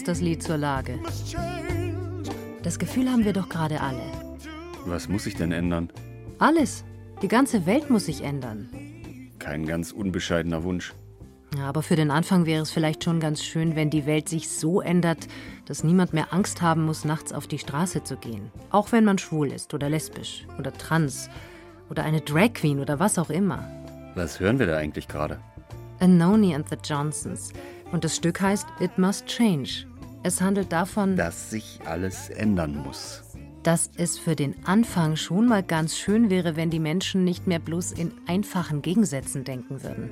ist das Lied zur Lage. Das Gefühl haben wir doch gerade alle. Was muss sich denn ändern? Alles. Die ganze Welt muss sich ändern. Kein ganz unbescheidener Wunsch. Ja, aber für den Anfang wäre es vielleicht schon ganz schön, wenn die Welt sich so ändert, dass niemand mehr Angst haben muss, nachts auf die Straße zu gehen. Auch wenn man schwul ist oder lesbisch oder trans oder eine Drag Queen oder was auch immer. Was hören wir da eigentlich gerade? Anoni and the Johnsons. Und das Stück heißt It Must Change. Es handelt davon, Dass sich alles ändern muss. dass es für den Anfang schon mal ganz schön wäre, wenn die Menschen nicht mehr bloß in einfachen Gegensätzen denken würden.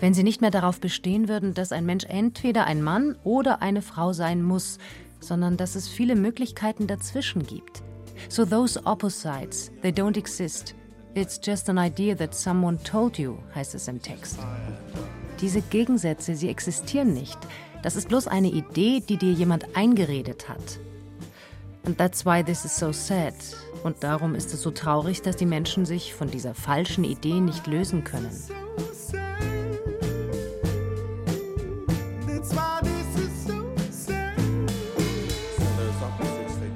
Wenn sie nicht mehr darauf bestehen würden, dass ein Mensch entweder ein Mann oder eine Frau sein muss, sondern dass es viele Möglichkeiten dazwischen gibt. So those opposites, they don't exist. It's just an idea that someone told you, heißt es im Text. Diese Gegensätze, sie existieren nicht. Das ist bloß eine Idee, die dir jemand eingeredet hat. And that's why this is so sad. Und darum ist es so traurig, dass die Menschen sich von dieser falschen Idee nicht lösen können.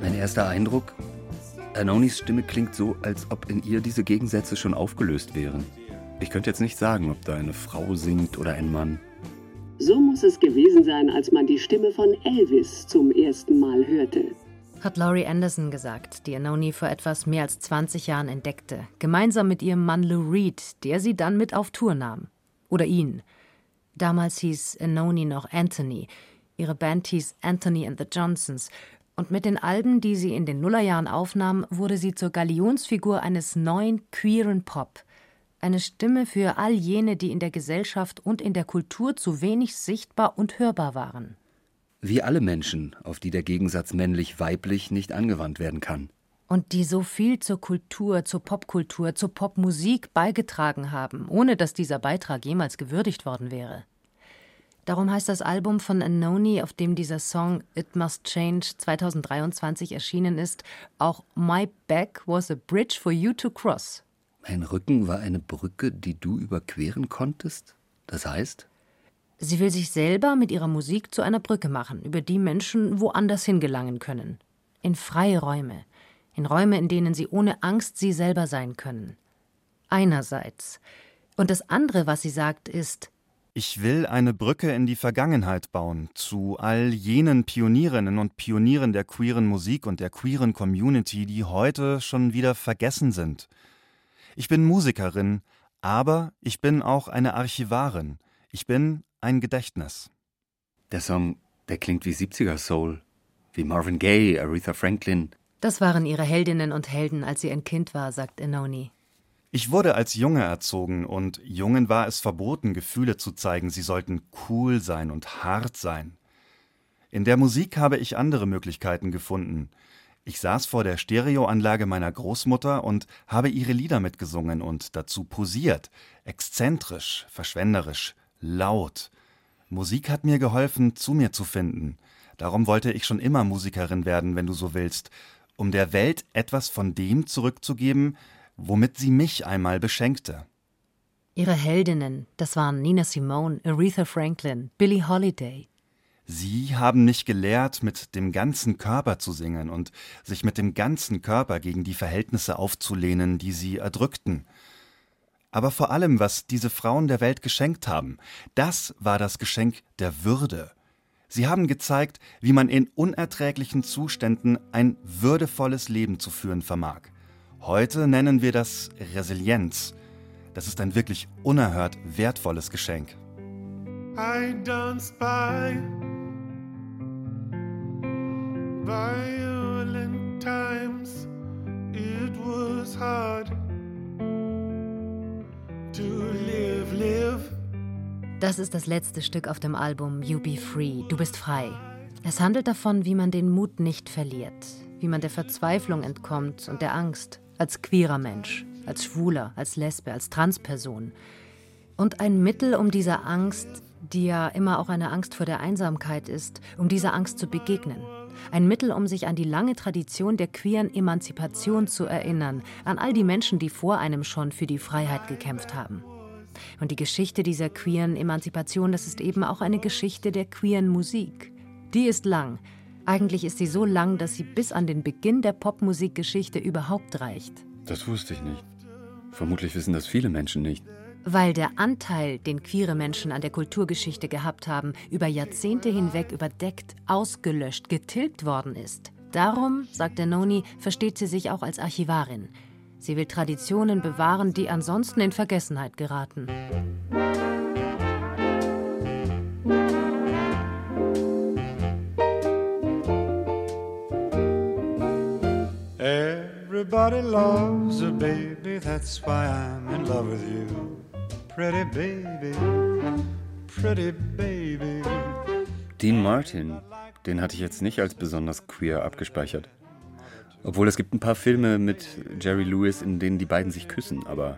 Mein erster Eindruck? Anonis Stimme klingt so, als ob in ihr diese Gegensätze schon aufgelöst wären. Ich könnte jetzt nicht sagen, ob da eine Frau singt oder ein Mann. So muss es gewesen sein, als man die Stimme von Elvis zum ersten Mal hörte. Hat Laurie Anderson gesagt, die Anoni vor etwas mehr als 20 Jahren entdeckte, gemeinsam mit ihrem Mann Lou Reed, der sie dann mit auf Tour nahm. Oder ihn. Damals hieß Anoni noch Anthony. Ihre Band hieß Anthony and the Johnsons. Und mit den Alben, die sie in den Nullerjahren aufnahm, wurde sie zur Galionsfigur eines neuen queeren Pop. Eine Stimme für all jene, die in der Gesellschaft und in der Kultur zu wenig sichtbar und hörbar waren. Wie alle Menschen, auf die der Gegensatz männlich-weiblich nicht angewandt werden kann. und die so viel zur Kultur, zur Popkultur, zur Popmusik beigetragen haben, ohne dass dieser Beitrag jemals gewürdigt worden wäre. Darum heißt das Album von Anoni, auf dem dieser Song It Must Change 2023 erschienen ist, auch My Back was a Bridge for You to Cross. Mein Rücken war eine Brücke, die du überqueren konntest? Das heißt? Sie will sich selber mit ihrer Musik zu einer Brücke machen, über die Menschen woanders hingelangen können. In freie Räume. In Räume, in denen sie ohne Angst sie selber sein können. Einerseits. Und das andere, was sie sagt, ist, Ich will eine Brücke in die Vergangenheit bauen, zu all jenen Pionierinnen und Pionieren der queeren Musik und der queeren Community, die heute schon wieder vergessen sind. Ich bin Musikerin, aber ich bin auch eine Archivarin. Ich bin ein Gedächtnis. Der Song, der klingt wie 70er Soul. Wie Marvin Gaye, Aretha Franklin. das waren ihre Heldinnen und Helden, als sie ein Kind war, sagt Enoni. Ich wurde als Junge erzogen und Jungen war es verboten, Gefühle zu zeigen. Sie sollten cool sein und hart sein. In der Musik habe ich andere Möglichkeiten gefunden. Ich saß vor der Stereoanlage meiner Großmutter und habe ihre Lieder mitgesungen und dazu posiert. Exzentrisch, verschwenderisch, laut. Musik hat mir geholfen, zu mir zu finden. Darum wollte ich schon immer Musikerin werden, wenn du so willst, um der Welt etwas von dem zurückzugeben, womit sie mich einmal beschenkte. Ihre Heldinnen, das waren Nina Simone, Aretha Franklin, Billie Holiday. Sie haben mich gelehrt, mit dem ganzen Körper zu singen und sich mit dem ganzen Körper gegen die Verhältnisse aufzulehnen, die sie erdrückten. Aber vor allem, was diese Frauen der Welt geschenkt haben, das war das Geschenk der Würde. Sie haben gezeigt, wie man in unerträglichen Zuständen ein würdevolles Leben zu führen vermag. Heute nennen wir das Resilienz. Das ist ein wirklich unerhört wertvolles Geschenk. I danced by violent times hard to live, live. Das ist das letzte Stück auf dem Album You Be Free, Du bist frei. Es handelt davon, wie man den Mut nicht verliert, wie man der Verzweiflung entkommt und der Angst, als queerer Mensch, als Schwuler, als Lesbe, als Transperson. Und ein Mittel, um dieser Angst, die ja immer auch eine Angst vor der Einsamkeit ist, um dieser Angst zu begegnen. Ein Mittel, um sich an die lange Tradition der queeren Emanzipation zu erinnern, an all die Menschen, die vor einem schon für die Freiheit gekämpft haben. Und die Geschichte dieser queeren Emanzipation, das ist eben auch eine Geschichte der queeren Musik. Die ist lang. Eigentlich ist sie so lang, dass sie bis an den Beginn der Popmusikgeschichte überhaupt reicht. Das wusste ich nicht. Vermutlich wissen das viele Menschen nicht. Weil der Anteil, den queere Menschen an der Kulturgeschichte gehabt haben, über Jahrzehnte hinweg überdeckt, ausgelöscht, getilgt worden ist. Darum, sagt der Noni, versteht sie sich auch als Archivarin. Sie will Traditionen bewahren, die ansonsten in Vergessenheit geraten. Everybody loves a baby, that's why I'm in love with you. Pretty baby, pretty baby. Dean Martin, den hatte ich jetzt nicht als besonders queer abgespeichert. Obwohl es gibt ein paar Filme mit Jerry Lewis, in denen die beiden sich küssen, aber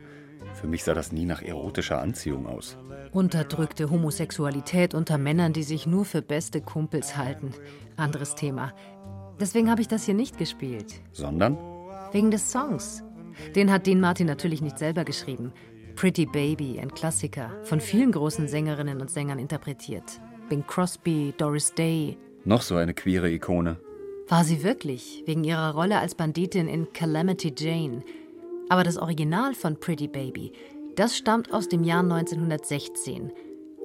für mich sah das nie nach erotischer Anziehung aus. Unterdrückte Homosexualität unter Männern, die sich nur für beste Kumpels halten. Anderes Thema. Deswegen habe ich das hier nicht gespielt. Sondern? Wegen des Songs. Den hat Dean Martin natürlich nicht selber geschrieben. Pretty Baby, ein Klassiker, von vielen großen Sängerinnen und Sängern interpretiert. Bing Crosby, Doris Day. Noch so eine queere Ikone. War sie wirklich, wegen ihrer Rolle als Banditin in Calamity Jane. Aber das Original von Pretty Baby, das stammt aus dem Jahr 1916.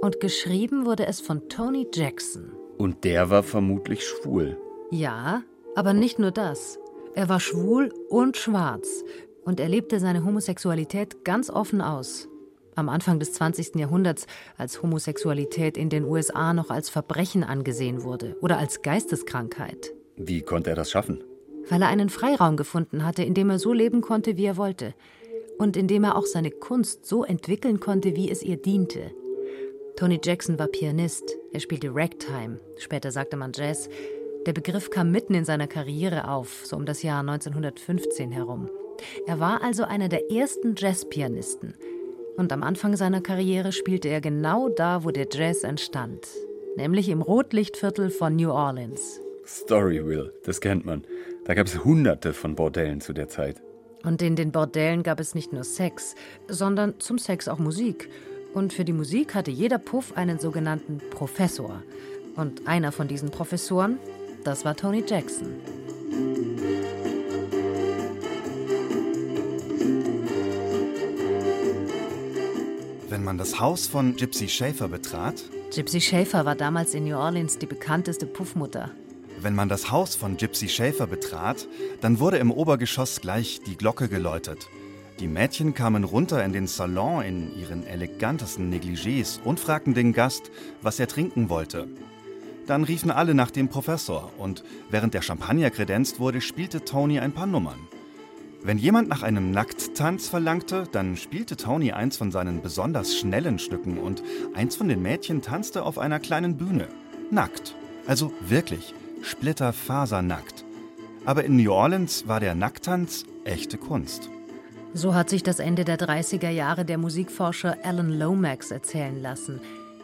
Und geschrieben wurde es von Tony Jackson. Und der war vermutlich schwul. Ja, aber nicht nur das. Er war schwul und schwarz. Und er lebte seine Homosexualität ganz offen aus. Am Anfang des 20. Jahrhunderts, als Homosexualität in den USA noch als Verbrechen angesehen wurde oder als Geisteskrankheit. Wie konnte er das schaffen? Weil er einen Freiraum gefunden hatte, in dem er so leben konnte, wie er wollte. Und in dem er auch seine Kunst so entwickeln konnte, wie es ihr diente. Tony Jackson war Pianist, er spielte Ragtime, später sagte man Jazz, der Begriff kam mitten in seiner Karriere auf, so um das Jahr 1915 herum. Er war also einer der ersten Jazzpianisten. Und am Anfang seiner Karriere spielte er genau da, wo der Jazz entstand, nämlich im Rotlichtviertel von New Orleans. Storyville, das kennt man. Da gab es hunderte von Bordellen zu der Zeit. Und in den Bordellen gab es nicht nur Sex, sondern zum Sex auch Musik. Und für die Musik hatte jeder Puff einen sogenannten Professor. Und einer von diesen Professoren das war Tony Jackson. Wenn man das Haus von Gypsy Schaefer betrat, Gypsy Schaefer war damals in New Orleans die bekannteste Puffmutter. wenn man das Haus von Gypsy Schaefer betrat, dann wurde im Obergeschoss gleich die Glocke geläutet. Die Mädchen kamen runter in den Salon in ihren elegantesten Negligés und fragten den Gast, was er trinken wollte. Dann riefen alle nach dem Professor und während der Champagner kredenzt wurde, spielte Tony ein paar Nummern. Wenn jemand nach einem Nackttanz verlangte, dann spielte Tony eins von seinen besonders schnellen Stücken und eins von den Mädchen tanzte auf einer kleinen Bühne. Nackt. Also wirklich, splitterfasernackt. Aber in New Orleans war der Nacktanz echte Kunst. So hat sich das Ende der 30er Jahre der Musikforscher Alan Lomax erzählen lassen.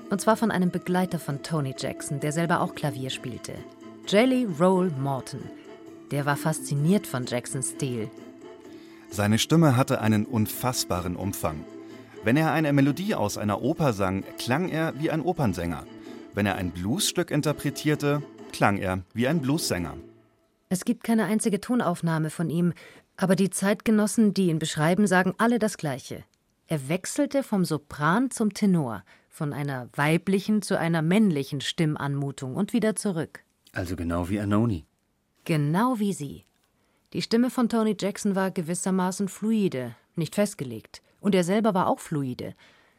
Und zwar von einem Begleiter von Tony Jackson, der selber auch Klavier spielte. Jelly Roll Morton. Der war fasziniert von Jacksons Stil. Seine Stimme hatte einen unfassbaren Umfang. Wenn er eine Melodie aus einer Oper sang, klang er wie ein Opernsänger. Wenn er ein Bluesstück interpretierte, klang er wie ein Bluessänger. Es gibt keine einzige Tonaufnahme von ihm, aber die Zeitgenossen, die ihn beschreiben, sagen alle das Gleiche. Er wechselte vom Sopran zum Tenor, von einer weiblichen zu einer männlichen Stimmanmutung und wieder zurück. Also genau wie Anoni. Genau wie sie. Die Stimme von Tony Jackson war gewissermaßen fluide, nicht festgelegt. Und er selber war auch fluide.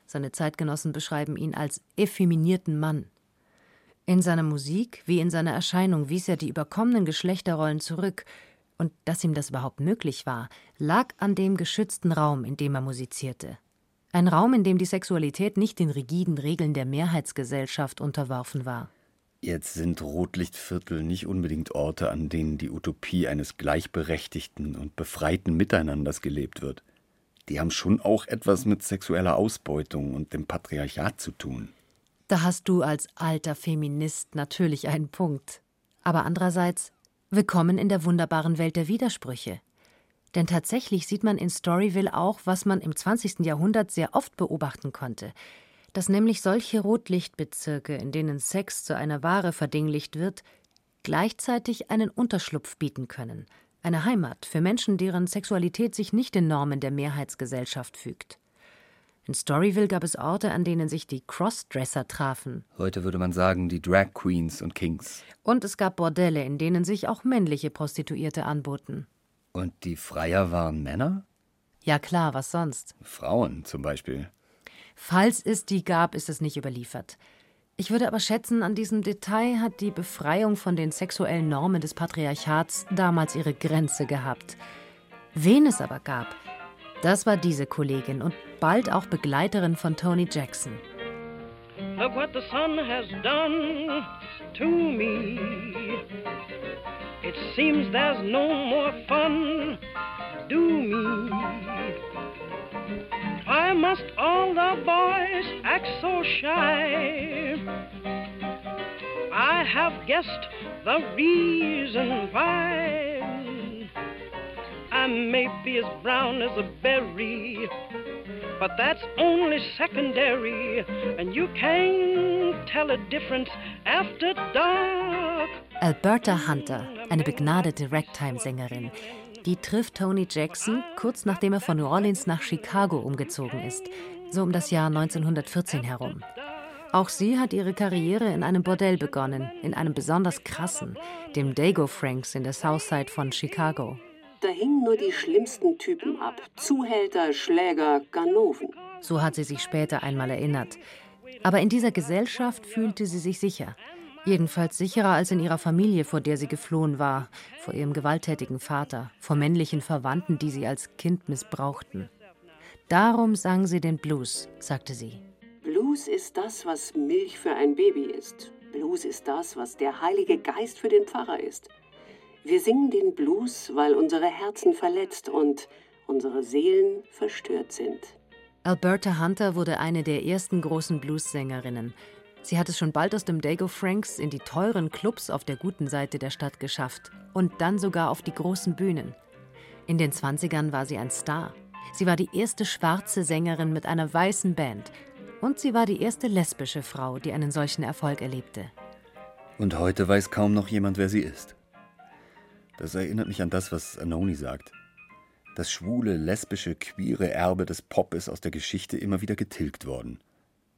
Seine Zeitgenossen beschreiben ihn als effeminierten Mann. In seiner Musik wie in seiner Erscheinung wies er die überkommenen Geschlechterrollen zurück Und dass ihm das überhaupt möglich war, lag an dem geschützten Raum, in dem er musizierte. Ein Raum, in dem die Sexualität nicht den rigiden Regeln der Mehrheitsgesellschaft unterworfen war. Jetzt sind Rotlichtviertel nicht unbedingt Orte, an denen die Utopie eines gleichberechtigten und befreiten Miteinanders gelebt wird. Die haben schon auch etwas mit sexueller Ausbeutung und dem Patriarchat zu tun. Da hast du als alter Feminist natürlich einen Punkt. Aber andererseits, willkommen in der wunderbaren Welt der Widersprüche. Denn tatsächlich sieht man in Storyville auch, was man im 20. Jahrhundert sehr oft beobachten konnte, dass nämlich solche Rotlichtbezirke, in denen Sex zu einer Ware verdinglicht wird, gleichzeitig einen Unterschlupf bieten können, eine Heimat für Menschen, deren Sexualität sich nicht den Normen der Mehrheitsgesellschaft fügt. In Storyville gab es Orte, an denen sich die Crossdresser trafen. Heute würde man sagen, die Drag Queens und Kings. Und es gab Bordelle, in denen sich auch männliche Prostituierte anboten. Und die Freier waren Männer? Ja klar, was sonst? Frauen zum Beispiel. Falls es die gab, ist es nicht überliefert. Ich würde aber schätzen, an diesem Detail hat die Befreiung von den sexuellen Normen des Patriarchats damals ihre Grenze gehabt. Wen es aber gab, das war diese Kollegin und bald auch Begleiterin von Tony Jackson. Look what the sun has done to me. It seems there's no more fun. Do me. Why must all the boys act so shy? I have guessed the reason why. I may be as brown as a berry, but that's only secondary, and you can't tell a difference after dark. Alberta Hunter, eine begnadete Ragtime-Sängerin, die trifft Tony Jackson kurz nachdem er von New Orleans nach Chicago umgezogen ist, so um das Jahr 1914 herum. Auch sie hat ihre Karriere in einem Bordell begonnen, in einem besonders krassen, dem Dago Franks in der Southside von Chicago. Da hingen nur die schlimmsten Typen ab. Zuhälter, Schläger, Ganoven. So hat sie sich später einmal erinnert. Aber in dieser Gesellschaft fühlte sie sich sicher. Jedenfalls sicherer als in ihrer Familie, vor der sie geflohen war, vor ihrem gewalttätigen Vater, vor männlichen Verwandten, die sie als Kind missbrauchten. Darum sang sie den Blues, sagte sie. Blues ist das, was Milch für ein Baby ist. Blues ist das, was der Heilige Geist für den Pfarrer ist. Wir singen den Blues, weil unsere Herzen verletzt und unsere Seelen verstört sind. Alberta Hunter wurde eine der ersten großen Blues-Sängerinnen. Sie hat es schon bald aus dem Dago Franks in die teuren Clubs auf der guten Seite der Stadt geschafft und dann sogar auf die großen Bühnen. In den 20ern war sie ein Star. Sie war die erste schwarze Sängerin mit einer weißen Band. Und sie war die erste lesbische Frau, die einen solchen Erfolg erlebte. Und heute weiß kaum noch jemand, wer sie ist. Das erinnert mich an das, was Anoni sagt. Das schwule, lesbische, queere Erbe des Pop ist aus der Geschichte immer wieder getilgt worden.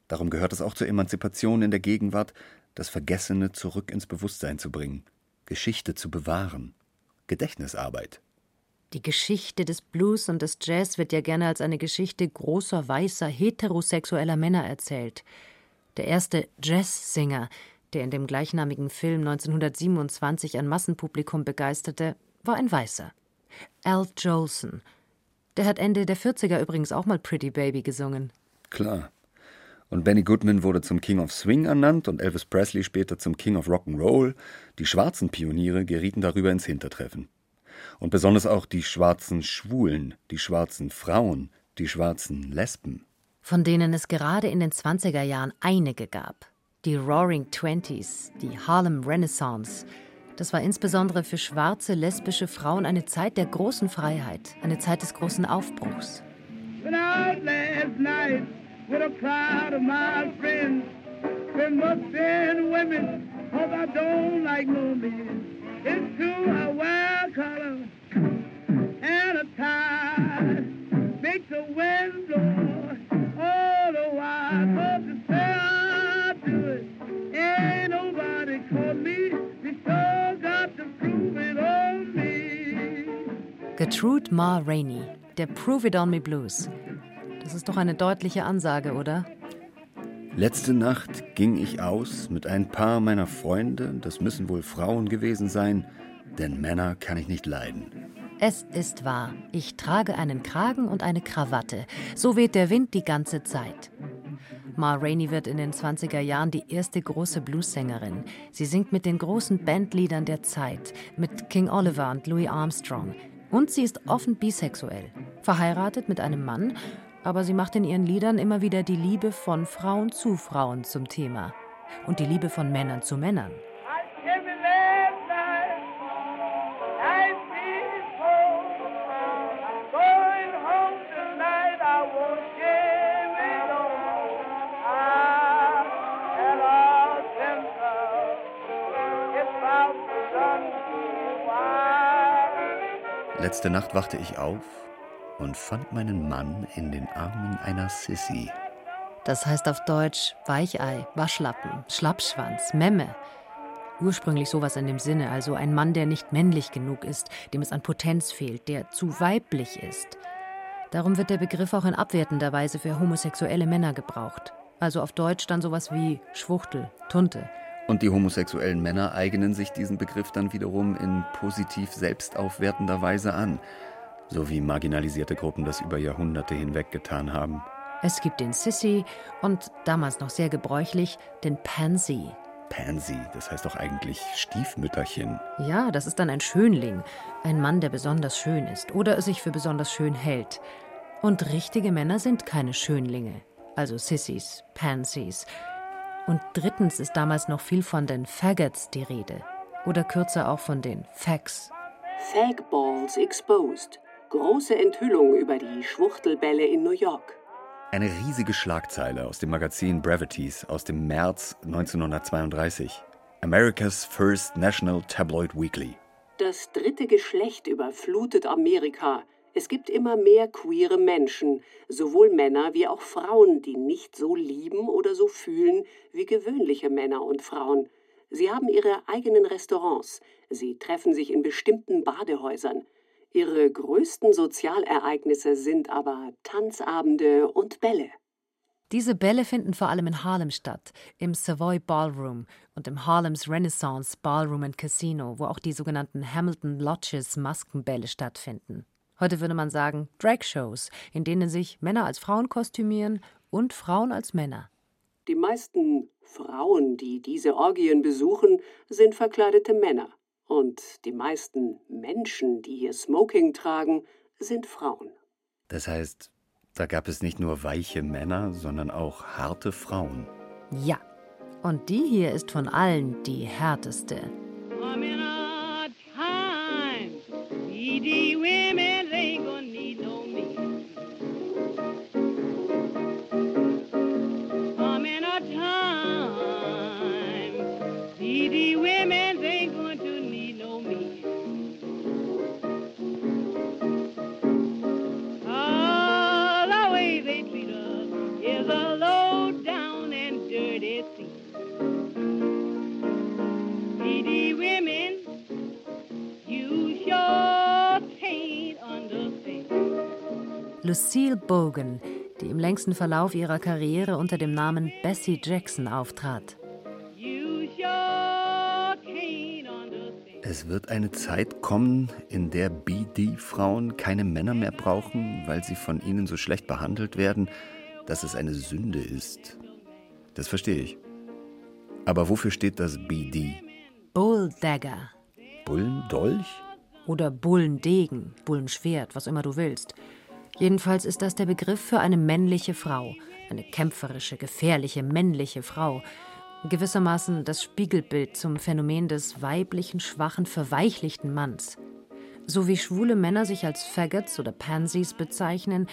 Darum gehört es auch zur Emanzipation in der Gegenwart, das Vergessene zurück ins Bewusstsein zu bringen, Geschichte zu bewahren, Gedächtnisarbeit. Die Geschichte des Blues und des Jazz wird ja gerne als eine Geschichte großer, weißer, heterosexueller Männer erzählt. Der erste Jazzsinger, der in dem gleichnamigen Film 1927 ein Massenpublikum begeisterte, war ein Weißer. Al Jolson. Der hat Ende der 40er übrigens auch mal Pretty Baby gesungen. Klar. Und Benny Goodman wurde zum King of Swing ernannt und Elvis Presley später zum King of Rock'n'Roll. Die schwarzen Pioniere gerieten darüber ins Hintertreffen. Und besonders auch die schwarzen Schwulen, die schwarzen Frauen, die schwarzen Lesben. Von denen es gerade in den 20er Jahren einige gab. Die Roaring Twenties, die Harlem Renaissance. Das war insbesondere für schwarze lesbische Frauen eine Zeit der großen Freiheit, eine Zeit des großen Aufbruchs. Out last night with a crowd of my friends. Been mustering women, cause I don't like no men. It's true, I wear and a tie. Makes the wind blow all the while. Cause to say I do it, ain't nobody on me. Gertrude Ma Rainey, der Prove It On Me Blues. Das ist doch eine deutliche Ansage, oder? Letzte Nacht ging ich aus mit ein paar meiner Freunde, das müssen wohl Frauen gewesen sein, denn Männer kann ich nicht leiden. Es ist wahr, ich trage einen Kragen und eine Krawatte. So weht der Wind die ganze Zeit. Ma Rainey wird in den 20er Jahren die erste große Bluessängerin. Sie singt mit den großen Bandliedern der Zeit, mit King Oliver und Louis Armstrong. Und sie ist offen bisexuell, verheiratet mit einem Mann, aber sie macht in ihren Liedern immer wieder die Liebe von Frauen zu Frauen zum Thema und die Liebe von Männern zu Männern. Letzte Nacht wachte ich auf und fand meinen Mann in den Armen einer Sissy. Das heißt auf Deutsch Weichei, Waschlappen, Schlappschwanz, Memme. Ursprünglich sowas in dem Sinne, also ein Mann, der nicht männlich genug ist, dem es an Potenz fehlt, der zu weiblich ist. Darum wird der Begriff auch in abwertender Weise für homosexuelle Männer gebraucht. Also auf Deutsch dann sowas wie Schwuchtel, Tunte. Und die homosexuellen Männer eignen sich diesen Begriff dann wiederum in positiv selbstaufwertender Weise an, so wie marginalisierte Gruppen das über Jahrhunderte hinweg getan haben. Es gibt den Sissy und damals noch sehr gebräuchlich den Pansy. Pansy, das heißt doch eigentlich Stiefmütterchen. Ja, das ist dann ein Schönling, ein Mann, der besonders schön ist oder sich für besonders schön hält. Und richtige Männer sind keine Schönlinge, also Sissys, Pansies, und drittens ist damals noch viel von den Faggots die Rede. Oder kürzer auch von den Fags. Fagballs exposed. Große Enthüllung über die Schwuchtelbälle in New York. Eine riesige Schlagzeile aus dem Magazin Bravities aus dem März 1932. America's First National Tabloid Weekly. Das dritte Geschlecht überflutet Amerika. Es gibt immer mehr queere Menschen, sowohl Männer wie auch Frauen, die nicht so lieben oder so fühlen wie gewöhnliche Männer und Frauen. Sie haben ihre eigenen Restaurants, sie treffen sich in bestimmten Badehäusern. Ihre größten Sozialereignisse sind aber Tanzabende und Bälle. Diese Bälle finden vor allem in Harlem statt, im Savoy Ballroom und im Harlems Renaissance Ballroom and Casino, wo auch die sogenannten Hamilton Lodges Maskenbälle stattfinden. Heute würde man sagen Drag-Shows, in denen sich Männer als Frauen kostümieren und Frauen als Männer. Die meisten Frauen, die diese Orgien besuchen, sind verkleidete Männer. Und die meisten Menschen, die hier Smoking tragen, sind Frauen. Das heißt, da gab es nicht nur weiche Männer, sondern auch harte Frauen. Ja, und die hier ist von allen die härteste. Lucille Bogan, die im längsten Verlauf ihrer Karriere unter dem Namen Bessie Jackson auftrat. Es wird eine Zeit kommen, in der BD-Frauen keine Männer mehr brauchen, weil sie von ihnen so schlecht behandelt werden, dass es eine Sünde ist. Das verstehe ich. Aber wofür steht das BD? Bulldagger. Bullendolch? Oder Bullendegen, Bullenschwert, was immer du willst. Jedenfalls ist das der Begriff für eine männliche Frau, eine kämpferische, gefährliche, männliche Frau. Gewissermaßen das Spiegelbild zum Phänomen des weiblichen, schwachen, verweichlichten Manns. So wie schwule Männer sich als Faggots oder Pansies bezeichnen,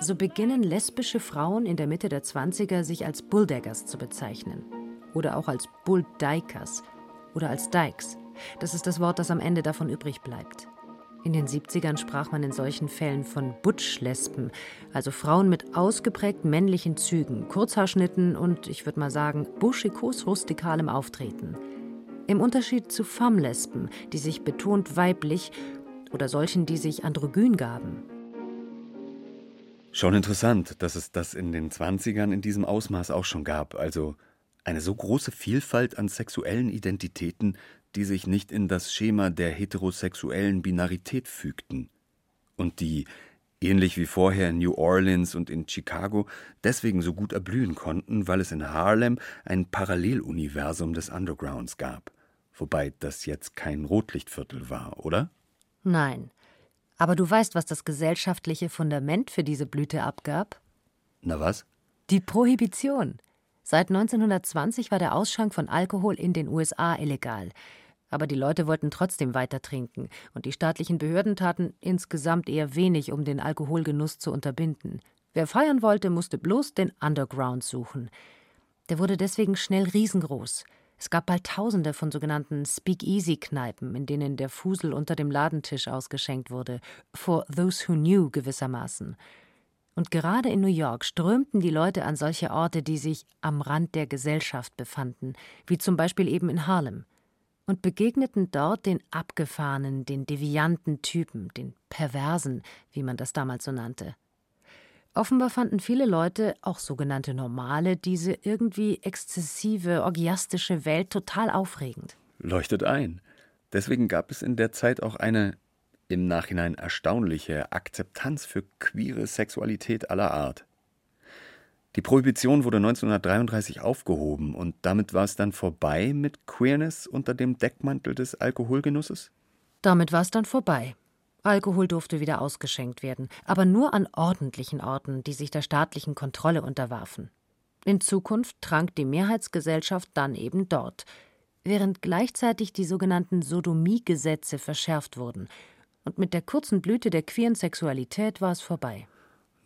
so beginnen lesbische Frauen in der Mitte der 20er sich als Bulldaggers zu bezeichnen. Oder auch als Bulldikers oder als Dykes. Das ist das Wort, das am Ende davon übrig bleibt. In den 70ern sprach man in solchen Fällen von Butch-Lesben, also Frauen mit ausgeprägt männlichen Zügen, Kurzhaarschnitten und, ich würde mal sagen, buschikos-rustikalem Auftreten. Im Unterschied zu Femme-Lesben, die sich betont weiblich oder solchen, die sich androgyn gaben. Schon interessant, dass es das in den 20ern in diesem Ausmaß auch schon gab, also eine so große Vielfalt an sexuellen Identitäten, die sich nicht in das Schema der heterosexuellen Binarität fügten und die, ähnlich wie vorher in New Orleans und in Chicago, deswegen so gut erblühen konnten, weil es in Harlem ein Paralleluniversum des Undergrounds gab. Wobei das jetzt kein Rotlichtviertel war, oder? Nein. Aber du weißt, was das gesellschaftliche Fundament für diese Blüte abgab? Na was? Die Prohibition. Seit 1920 war der Ausschank von Alkohol in den USA illegal. Aber die Leute wollten trotzdem weiter trinken, und die staatlichen Behörden taten insgesamt eher wenig, um den Alkoholgenuss zu unterbinden. Wer feiern wollte, musste bloß den Underground suchen. Der wurde deswegen schnell riesengroß. Es gab bald Tausende von sogenannten Speakeasy-Kneipen, in denen der Fusel unter dem Ladentisch ausgeschenkt wurde, for those who knew gewissermaßen. Und gerade in New York strömten die Leute an solche Orte, die sich am Rand der Gesellschaft befanden, wie zum Beispiel eben in Harlem, und begegneten dort den abgefahrenen, den devianten Typen, den Perversen, wie man das damals so nannte. Offenbar fanden viele Leute, auch sogenannte Normale, diese irgendwie exzessive, orgiastische Welt total aufregend. Leuchtet ein. Deswegen gab es in der Zeit auch eine im Nachhinein erstaunliche Akzeptanz für queere Sexualität aller Art. Die Prohibition wurde 1933 aufgehoben und damit war es dann vorbei mit Queerness unter dem Deckmantel des Alkoholgenusses? Damit war es dann vorbei. Alkohol durfte wieder ausgeschenkt werden, aber nur an ordentlichen Orten, die sich der staatlichen Kontrolle unterwarfen. In Zukunft trank die Mehrheitsgesellschaft dann eben dort, während gleichzeitig die sogenannten Sodomiegesetze verschärft wurden und mit der kurzen Blüte der queeren Sexualität war es vorbei.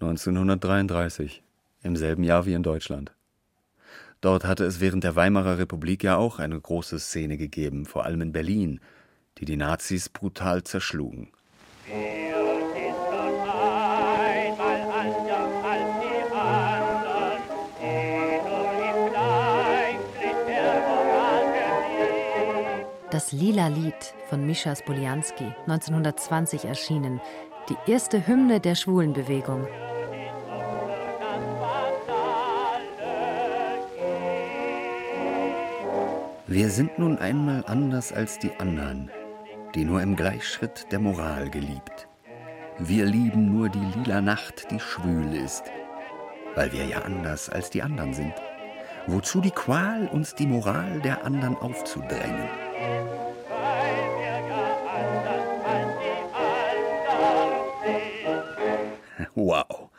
1933, im selben Jahr wie in Deutschland. Dort hatte es während der Weimarer Republik ja auch eine große Szene gegeben, vor allem in Berlin, die die Nazis brutal zerschlugen. Das Lila Lied von Mischa Spolianski, 1920 erschienen, die erste Hymne der Schwulenbewegung. Wir sind nun einmal anders als die anderen, die nur im Gleichschritt der Moral geliebt. Wir lieben nur die lila Nacht, die schwül ist, weil wir ja anders als die anderen sind. Wozu die Qual, uns die Moral der anderen aufzudrängen? Wow.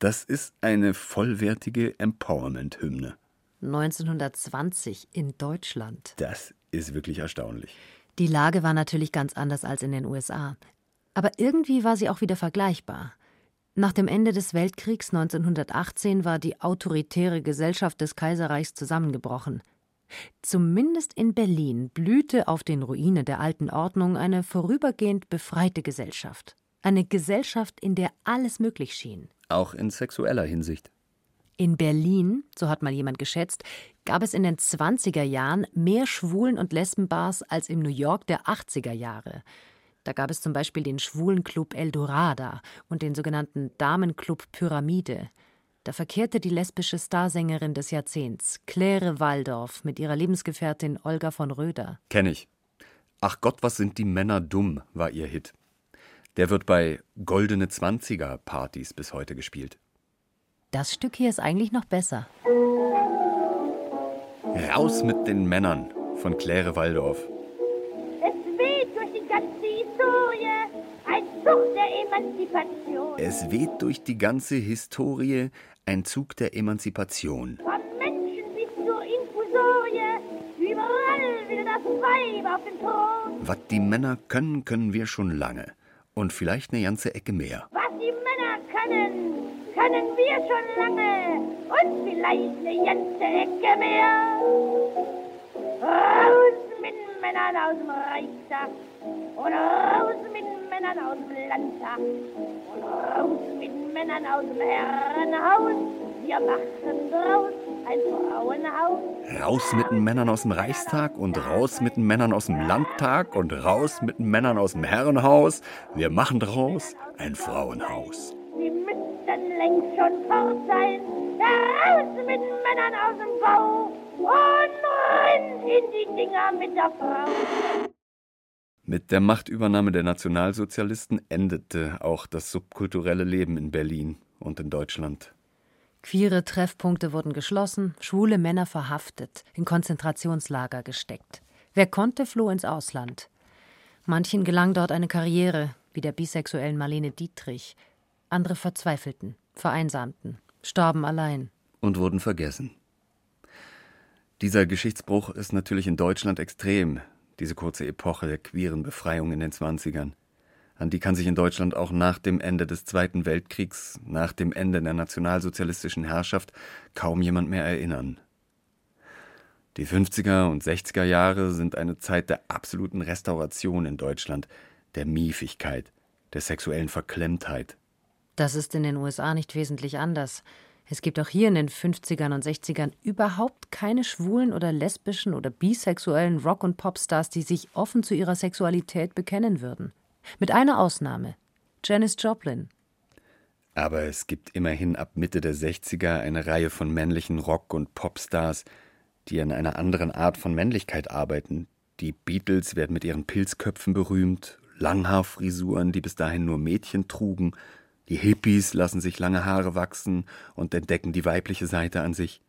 Das ist eine vollwertige Empowerment-Hymne. 1920 in Deutschland. Das ist wirklich erstaunlich. Die Lage war natürlich ganz anders als in den USA. Aber irgendwie war sie auch wieder vergleichbar. Nach dem Ende des Weltkriegs 1918 war die autoritäre Gesellschaft des Kaiserreichs zusammengebrochen. Zumindest in Berlin blühte auf den Ruinen der alten Ordnung eine vorübergehend befreite Gesellschaft. Eine Gesellschaft, in der alles möglich schien. Auch in sexueller Hinsicht. In Berlin, so hat mal jemand geschätzt, gab es in den 20er Jahren mehr Schwulen- und Lesbenbars als im New York der 80er Jahre. Da gab es zum Beispiel den Schwulenclub Eldorada und den sogenannten Damenclub Pyramide. Da verkehrte die lesbische Starsängerin des Jahrzehnts, Claire Waldorf, mit ihrer Lebensgefährtin Olga von Röder. Kenn ich. Ach Gott, was sind die Männer dumm, war ihr Hit. Der wird bei Goldene Zwanziger Partys bis heute gespielt. Das Stück hier ist eigentlich noch besser. Raus mit den Männern von Claire Waldorf. Es weht durch die ganze Historie ein Zug der Emanzipation. Es weht durch die ganze Historie ein Zug der Emanzipation. Vom Menschen bis zur Infusorie, überall will das Weib auf dem Thron. Was die Männer können, können wir schon lange. Und vielleicht eine ganze Ecke mehr. Was die Männer können, können wir schon lange. Und vielleicht eine ganze Ecke mehr. Raus mit den Männern aus dem Reichstag. Und raus mit den Männern aus dem Landtag. Und raus mit den Männern aus dem Herrenhaus. Wir machen draus ein Frauenhaus. Raus mit den Männern aus dem Reichstag und raus mit den Männern aus dem Landtag und raus mit den Männern aus dem Herrenhaus. Wir machen draus ein Frauenhaus. Sie müssten längst schon fort sein. Raus mit Männern aus dem Bau und rennt in die Dinger mit der Frau. Mit der Machtübernahme der Nationalsozialisten endete auch das subkulturelle Leben in Berlin und in Deutschland. Queere Treffpunkte wurden geschlossen, schwule Männer verhaftet, in Konzentrationslager gesteckt. Wer konnte, floh ins Ausland. Manchen gelang dort eine Karriere, wie der bisexuellen Marlene Dietrich. Andere verzweifelten, vereinsamten, starben allein. Und wurden vergessen. Dieser Geschichtsbruch ist natürlich in Deutschland extrem, diese kurze Epoche der queeren Befreiung in den Zwanzigern. An die kann sich in Deutschland auch nach dem Ende des Zweiten Weltkriegs, nach dem Ende der nationalsozialistischen Herrschaft kaum jemand mehr erinnern. Die 50er und 60er Jahre sind eine Zeit der absoluten Restauration in Deutschland, der Miefigkeit, der sexuellen Verklemmtheit. Das ist in den USA nicht wesentlich anders. Es gibt auch hier in den 50ern und 60ern überhaupt keine schwulen oder lesbischen oder bisexuellen Rock- und Popstars, die sich offen zu ihrer Sexualität bekennen würden. Mit einer Ausnahme: Janis Joplin. Aber es gibt immerhin ab Mitte der 60er eine Reihe von männlichen Rock- und Popstars, die an einer anderen Art von Männlichkeit arbeiten. Die Beatles werden mit ihren Pilzköpfen berühmt, Langhaarfrisuren, die bis dahin nur Mädchen trugen, die Hippies lassen sich lange Haare wachsen und entdecken die weibliche Seite an sich.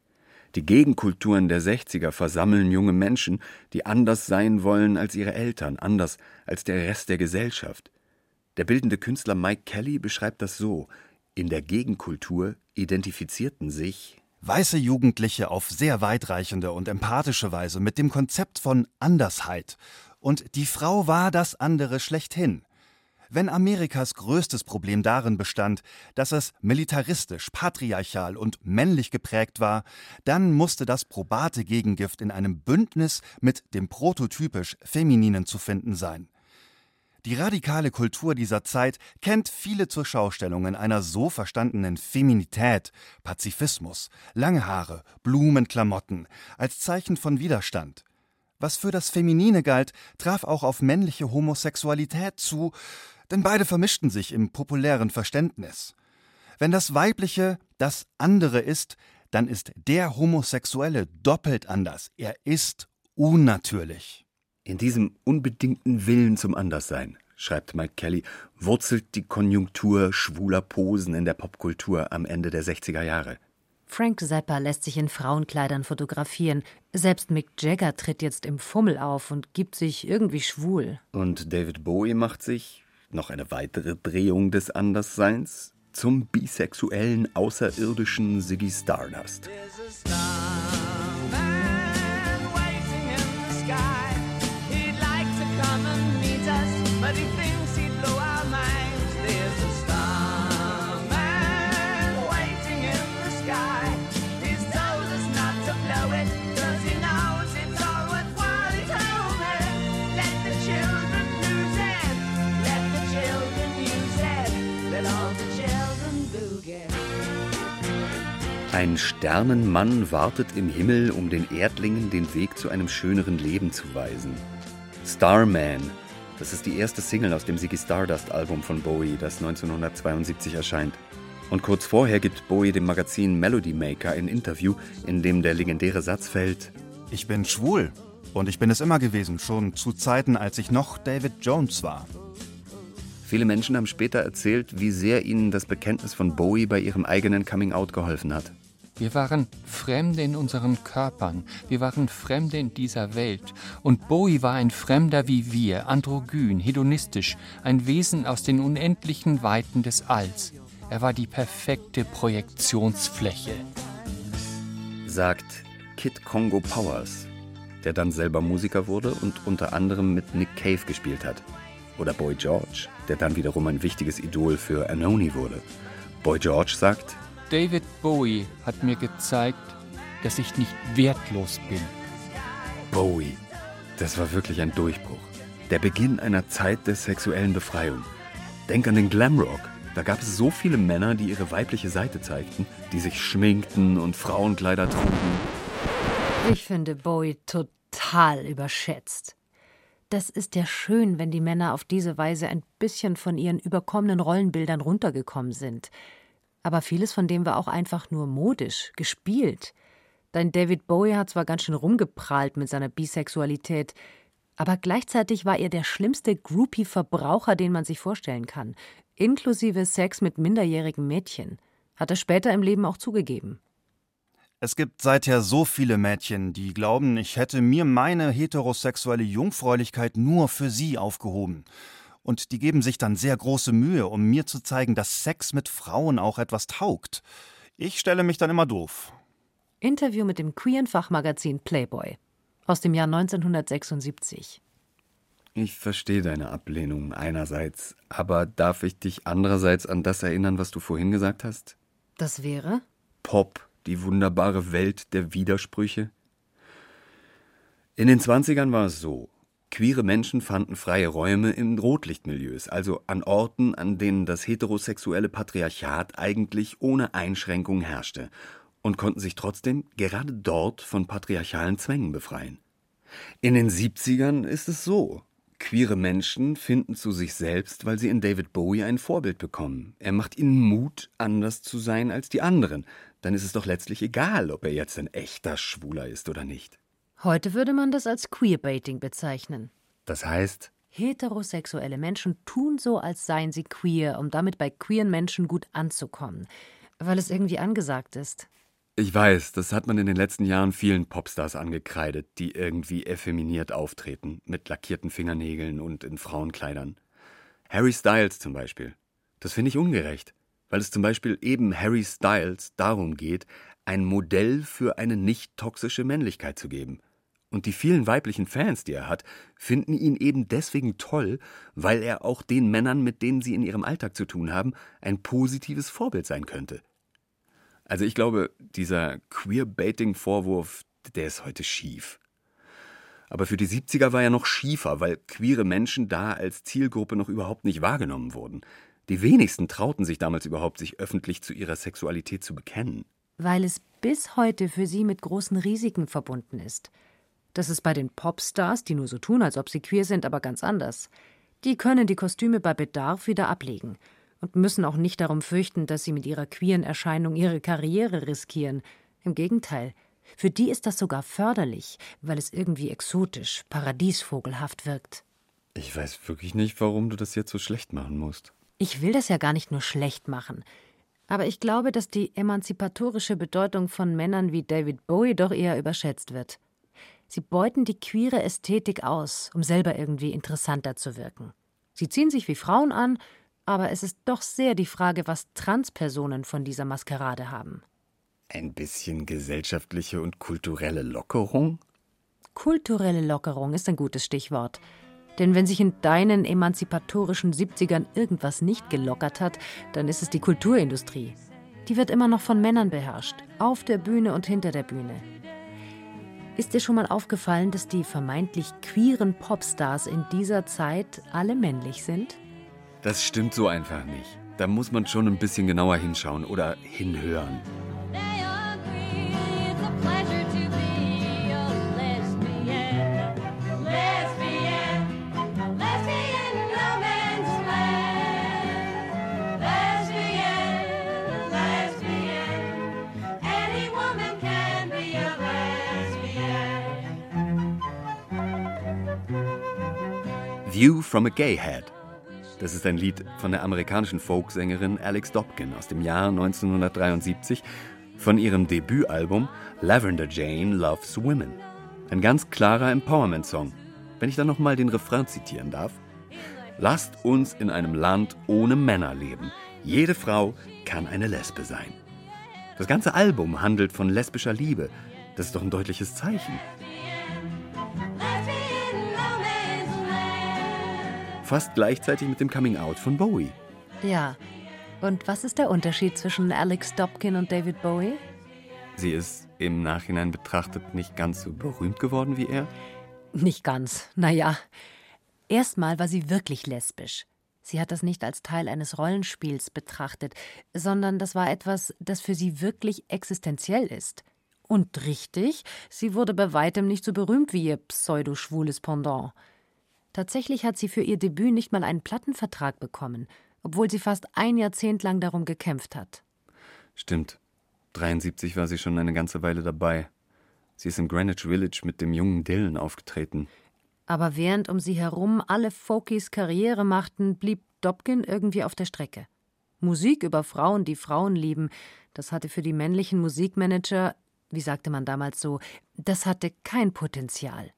Die Gegenkulturen der 60er versammeln junge Menschen, die anders sein wollen als ihre Eltern, anders als der Rest der Gesellschaft. Der bildende Künstler Mike Kelly beschreibt das so: In der Gegenkultur identifizierten sich weiße Jugendliche auf sehr weitreichende und empathische Weise mit dem Konzept von Andersheit. Und die Frau war das andere schlechthin. Wenn Amerikas größtes Problem darin bestand, dass es militaristisch, patriarchal und männlich geprägt war, dann musste das probate Gegengift in einem Bündnis mit dem prototypisch Femininen zu finden sein. Die radikale Kultur dieser Zeit kennt viele Zurschaustellungen einer so verstandenen Feminität, Pazifismus, lange Haare, Blumenklamotten, als Zeichen von Widerstand. Was für das Feminine galt, traf auch auf männliche Homosexualität zu, denn beide vermischten sich im populären Verständnis. Wenn das Weibliche das andere ist, dann ist der Homosexuelle doppelt anders. Er ist unnatürlich. In diesem unbedingten Willen zum Anderssein, schreibt Mike Kelly, wurzelt die Konjunktur schwuler Posen in der Popkultur am Ende der 60er Jahre. Frank Zappa lässt sich in Frauenkleidern fotografieren. Selbst Mick Jagger tritt jetzt im Fummel auf und gibt sich irgendwie schwul. Und David Bowie macht sich, noch eine weitere Drehung des Andersseins zum bisexuellen außerirdischen Ziggy Stardust. Ein Sternenmann wartet im Himmel, um den Erdlingen den Weg zu einem schöneren Leben zu weisen. Starman, das ist die erste Single aus dem Ziggy Stardust Album von Bowie, das 1972 erscheint. Und kurz vorher gibt Bowie dem Magazin Melody Maker ein Interview, in dem der legendäre Satz fällt: Ich bin schwul. Und ich bin es immer gewesen, schon zu Zeiten, als ich noch David Jones war. Viele Menschen haben später erzählt, wie sehr ihnen das Bekenntnis von Bowie bei ihrem eigenen Coming-out geholfen hat. Wir waren Fremde in unseren Körpern, wir waren Fremde in dieser Welt. Und Bowie war ein Fremder wie wir, androgyn, hedonistisch, ein Wesen aus den unendlichen Weiten des Alls. Er war die perfekte Projektionsfläche. Sagt Kid Congo Powers, der dann selber Musiker wurde und unter anderem mit Nick Cave gespielt hat. Oder Boy George, der dann wiederum ein wichtiges Idol für Anoni wurde. Boy George sagt, David Bowie hat mir gezeigt, dass ich nicht wertlos bin. Bowie, das war wirklich ein Durchbruch. Der Beginn einer Zeit der sexuellen Befreiung. Denk an den Glamrock. Da gab es so viele Männer, die ihre weibliche Seite zeigten, die sich schminkten und Frauenkleider trugen. Ich finde Bowie total überschätzt. Das ist ja schön, wenn die Männer auf diese Weise ein bisschen von ihren überkommenen Rollenbildern runtergekommen sind. Aber vieles von dem war auch einfach nur modisch, gespielt. Dein David Bowie hat zwar ganz schön rumgeprahlt mit seiner Bisexualität, aber gleichzeitig war er der schlimmste Groupie-Verbraucher, den man sich vorstellen kann, inklusive Sex mit minderjährigen Mädchen. Hat er später im Leben auch zugegeben. Es gibt seither so viele Mädchen, die glauben, ich hätte mir meine heterosexuelle Jungfräulichkeit nur für sie aufgehoben. Und die geben sich dann sehr große Mühe, um mir zu zeigen, dass Sex mit Frauen auch etwas taugt. Ich stelle mich dann immer doof. Interview mit dem queeren Fachmagazin Playboy aus dem Jahr 1976. Ich verstehe deine Ablehnung einerseits, aber darf ich dich andererseits an das erinnern, was du vorhin gesagt hast? Das wäre? Pop die wunderbare Welt der Widersprüche? In den 20ern war es so. Queere Menschen fanden freie Räume in Rotlichtmilieus, also an Orten, an denen das heterosexuelle Patriarchat eigentlich ohne Einschränkung herrschte, und konnten sich trotzdem gerade dort von patriarchalen Zwängen befreien. In den 70ern ist es so. Queere Menschen finden zu sich selbst, weil sie in David Bowie ein Vorbild bekommen. Er macht ihnen Mut, anders zu sein als die anderen, dann ist es doch letztlich egal, ob er jetzt ein echter Schwuler ist oder nicht. Heute würde man das als Queerbaiting bezeichnen. Das heißt? Heterosexuelle Menschen tun so, als seien sie queer, um damit bei queeren Menschen gut anzukommen, weil es irgendwie angesagt ist. Ich weiß, das hat man in den letzten Jahren vielen Popstars angekreidet, die irgendwie effeminiert auftreten, mit lackierten Fingernägeln und in Frauenkleidern. Harry Styles zum Beispiel. Das finde ich ungerecht weil es zum Beispiel eben Harry Styles darum geht, ein Modell für eine nicht toxische Männlichkeit zu geben. Und die vielen weiblichen Fans, die er hat, finden ihn eben deswegen toll, weil er auch den Männern, mit denen sie in ihrem Alltag zu tun haben, ein positives Vorbild sein könnte. Also ich glaube, dieser Queerbaiting-Vorwurf, der ist heute schief. Aber für die 70er war er noch schiefer, weil queere Menschen da als Zielgruppe noch überhaupt nicht wahrgenommen wurden. Die wenigsten trauten sich damals überhaupt, sich öffentlich zu ihrer Sexualität zu bekennen. Weil es bis heute für sie mit großen Risiken verbunden ist. Das ist bei den Popstars, die nur so tun, als ob sie queer sind, aber ganz anders. Die können die Kostüme bei Bedarf wieder ablegen und müssen auch nicht darum fürchten, dass sie mit ihrer queeren Erscheinung ihre Karriere riskieren. Im Gegenteil, für die ist das sogar förderlich, weil es irgendwie exotisch, paradiesvogelhaft wirkt. Ich weiß wirklich nicht, warum du das jetzt so schlecht machen musst. Ich will das ja gar nicht nur schlecht machen. Aber ich glaube, dass die emanzipatorische Bedeutung von Männern wie David Bowie doch eher überschätzt wird. Sie beuten die queere Ästhetik aus, um selber irgendwie interessanter zu wirken. Sie ziehen sich wie Frauen an, aber es ist doch sehr die Frage, was Transpersonen von dieser Maskerade haben. Ein bisschen gesellschaftliche und kulturelle Lockerung? Kulturelle Lockerung ist ein gutes Stichwort. Denn wenn sich in deinen emanzipatorischen 70ern irgendwas nicht gelockert hat, dann ist es die Kulturindustrie. Die wird immer noch von Männern beherrscht, auf der Bühne und hinter der Bühne. Ist dir schon mal aufgefallen, dass die vermeintlich queeren Popstars in dieser Zeit alle männlich sind? Das stimmt so einfach nicht. Da muss man schon ein bisschen genauer hinschauen oder hinhören. From a Gay Head. Das ist ein Lied von der amerikanischen Folksängerin Alex Dobkin aus dem Jahr 1973 von ihrem Debütalbum Lavender Jane Loves Women. Ein ganz klarer Empowerment-Song. Wenn ich dann nochmal den Refrain zitieren darf. Lasst uns in einem Land ohne Männer leben. Jede Frau kann eine Lesbe sein. Das ganze Album handelt von lesbischer Liebe. Das ist doch ein deutliches Zeichen. Fast gleichzeitig mit dem Coming Out von Bowie. Ja. Und was ist der Unterschied zwischen Alex Dobkin und David Bowie? Sie ist im Nachhinein betrachtet nicht ganz so berühmt geworden wie er? Nicht ganz. Naja. Erstmal war sie wirklich lesbisch. Sie hat das nicht als Teil eines Rollenspiels betrachtet, sondern das war etwas, das für sie wirklich existenziell ist. Und richtig, sie wurde bei weitem nicht so berühmt wie ihr pseudo-schwules Pendant. Tatsächlich hat sie für ihr Debüt nicht mal einen Plattenvertrag bekommen, obwohl sie fast ein Jahrzehnt lang darum gekämpft hat. Stimmt. 73 war sie schon eine ganze Weile dabei. Sie ist im Greenwich Village mit dem jungen Dylan aufgetreten. Aber während um sie herum alle Folkies Karriere machten, blieb Dobkin irgendwie auf der Strecke. Musik über Frauen, die Frauen lieben, das hatte für die männlichen Musikmanager, wie sagte man damals so, das hatte kein Potenzial.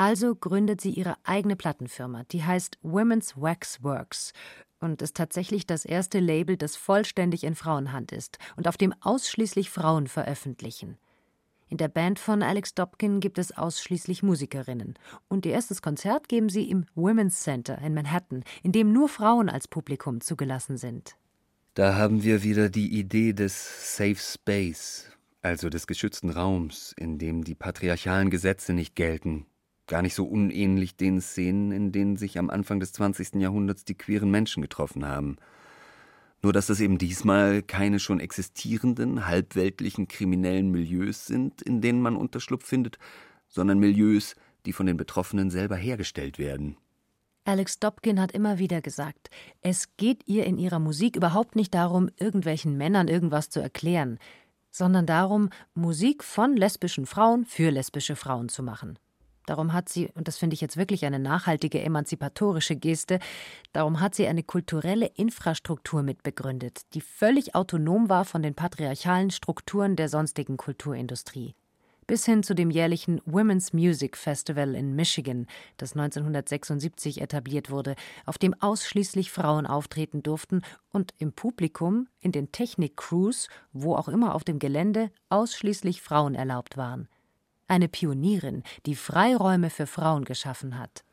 Also gründet sie ihre eigene Plattenfirma, die heißt Women's Wax Works und ist tatsächlich das erste Label, das vollständig in Frauenhand ist und auf dem ausschließlich Frauen veröffentlichen. In der Band von Alex Dobkin gibt es ausschließlich Musikerinnen. Und ihr erstes Konzert geben sie im Women's Center in Manhattan, in dem nur Frauen als Publikum zugelassen sind. Da haben wir wieder die Idee des Safe Space, also des geschützten Raums, in dem die patriarchalen Gesetze nicht gelten. Gar nicht so unähnlich den Szenen, in denen sich am Anfang des 20. Jahrhunderts die queeren Menschen getroffen haben – nur dass das eben diesmal keine schon existierenden, halbweltlichen kriminellen Milieus sind, in denen man Unterschlupf findet, sondern Milieus, die von den Betroffenen selber hergestellt werden. Alex Dobkin hat immer wieder gesagt, es geht ihr in ihrer Musik überhaupt nicht darum, irgendwelchen Männern irgendwas zu erklären, sondern darum, Musik von lesbischen Frauen für lesbische Frauen zu machen. Darum hat sie, und das finde ich jetzt wirklich eine nachhaltige emanzipatorische Geste, darum hat sie eine kulturelle Infrastruktur mitbegründet, die völlig autonom war von den patriarchalen Strukturen der sonstigen Kulturindustrie. Bis hin zu dem jährlichen Women's Music Festival in Michigan, das 1976 etabliert wurde, auf dem ausschließlich Frauen auftreten durften und im Publikum, in den Technik-Crews, wo auch immer auf dem Gelände, ausschließlich Frauen erlaubt waren eine Pionierin, die Freiräume für Frauen geschaffen hat.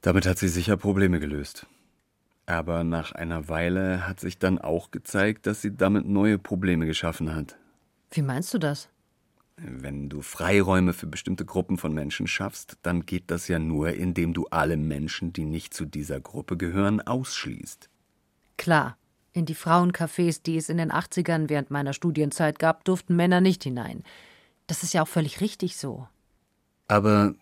Damit hat sie sicher Probleme gelöst. Aber nach einer Weile hat sich dann auch gezeigt, dass sie damit neue Probleme geschaffen hat. Wie meinst du das? Wenn du Freiräume für bestimmte Gruppen von Menschen schaffst, dann geht das ja nur, indem du alle Menschen, die nicht zu dieser Gruppe gehören, ausschließt. Klar. In die Frauencafés, die es in den 80ern während meiner Studienzeit gab, durften Männer nicht hinein. Das ist ja auch völlig richtig so. Aber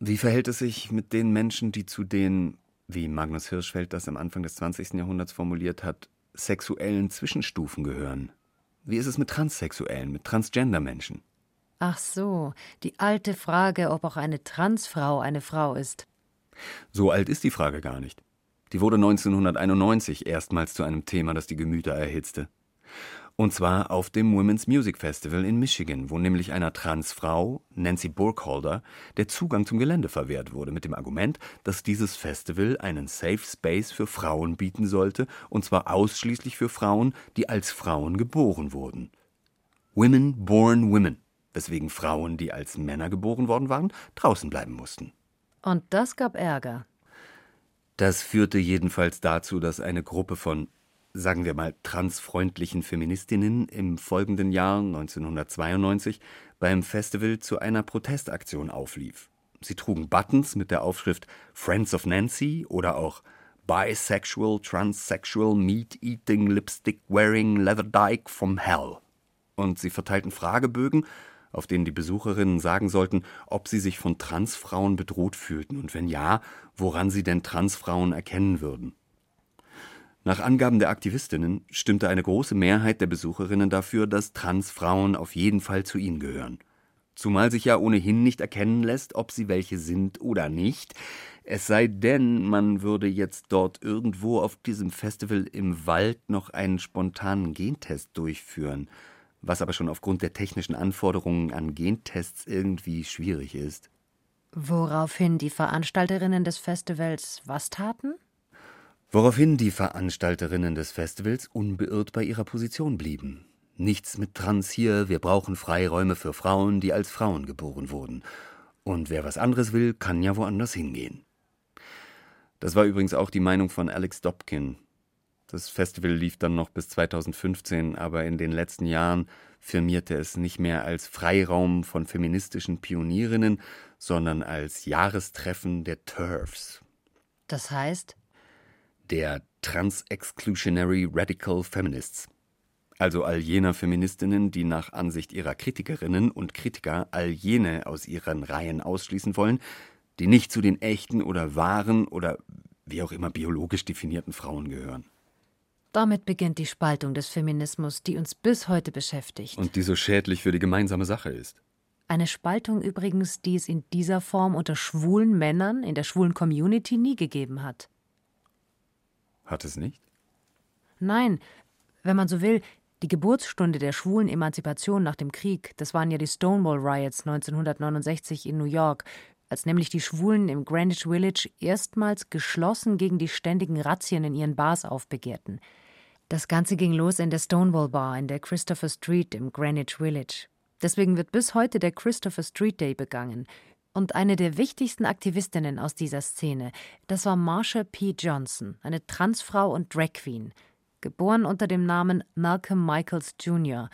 wie verhält es sich mit den Menschen, die zu den, wie Magnus Hirschfeld das am Anfang des 20. Jahrhunderts formuliert hat, sexuellen Zwischenstufen gehören? Wie ist es mit Transsexuellen, mit Transgender-Menschen? Ach so, die alte Frage, ob auch eine Transfrau eine Frau ist. So alt ist die Frage gar nicht. Die wurde 1991 erstmals zu einem Thema, das die Gemüter erhitzte. Und zwar auf dem Women's Music Festival in Michigan, wo nämlich einer Transfrau, Nancy Burkholder, der Zugang zum Gelände verwehrt wurde, mit dem Argument, dass dieses Festival einen Safe Space für Frauen bieten sollte, und zwar ausschließlich für Frauen, die als Frauen geboren wurden. Women born women, weswegen Frauen, die als Männer geboren worden waren, draußen bleiben mussten. Und das gab Ärger. Das führte jedenfalls dazu, dass eine Gruppe von sagen wir mal, transfreundlichen Feministinnen im folgenden Jahr 1992 beim Festival zu einer Protestaktion auflief. Sie trugen Buttons mit der Aufschrift Friends of Nancy oder auch Bisexual, Transsexual, Meat-Eating, Lipstick-Wearing, Leatherdyke from Hell. Und sie verteilten Fragebögen, auf denen die Besucherinnen sagen sollten, ob sie sich von Transfrauen bedroht fühlten und wenn ja, woran sie denn Transfrauen erkennen würden. Nach Angaben der Aktivistinnen stimmte eine große Mehrheit der Besucherinnen dafür, dass Transfrauen auf jeden Fall zu ihnen gehören. Zumal sich ja ohnehin nicht erkennen lässt, ob sie welche sind oder nicht. Es sei denn, man würde jetzt dort irgendwo auf diesem Festival im Wald noch einen spontanen Gentest durchführen, was aber schon aufgrund der technischen Anforderungen an Gentests irgendwie schwierig ist. Woraufhin die Veranstalterinnen des Festivals was taten? Woraufhin die Veranstalterinnen des Festivals unbeirrt bei ihrer Position blieben. Nichts mit Trans hier, wir brauchen Freiräume für Frauen, die als Frauen geboren wurden. Und wer was anderes will, kann ja woanders hingehen. Das war übrigens auch die Meinung von Alex Dobkin. Das Festival lief dann noch bis 2015, aber in den letzten Jahren firmierte es nicht mehr als Freiraum von feministischen Pionierinnen, sondern als Jahrestreffen der TERFs. Das heißt? Der Trans-Exclusionary Radical Feminists. Also all jener Feministinnen, die nach Ansicht ihrer Kritikerinnen und Kritiker all jene aus ihren Reihen ausschließen wollen, die nicht zu den echten oder wahren oder wie auch immer biologisch definierten Frauen gehören. Damit beginnt die Spaltung des Feminismus, die uns bis heute beschäftigt. Und die so schädlich für die gemeinsame Sache ist. Eine Spaltung übrigens, die es in dieser Form unter schwulen Männern in der schwulen Community nie gegeben hat. Hat es nicht? Nein, wenn man so will, die Geburtsstunde der schwulen Emanzipation nach dem Krieg, das waren ja die Stonewall Riots 1969 in New York, als nämlich die Schwulen im Greenwich Village erstmals geschlossen gegen die ständigen Razzien in ihren Bars aufbegehrten. Das Ganze ging los in der Stonewall Bar in der Christopher Street im Greenwich Village. Deswegen wird bis heute der Christopher Street Day begangen. Und eine der wichtigsten Aktivistinnen aus dieser Szene, das war Marsha P. Johnson, eine Transfrau und Drag Queen – geboren unter dem Namen Malcolm Michaels Jr.,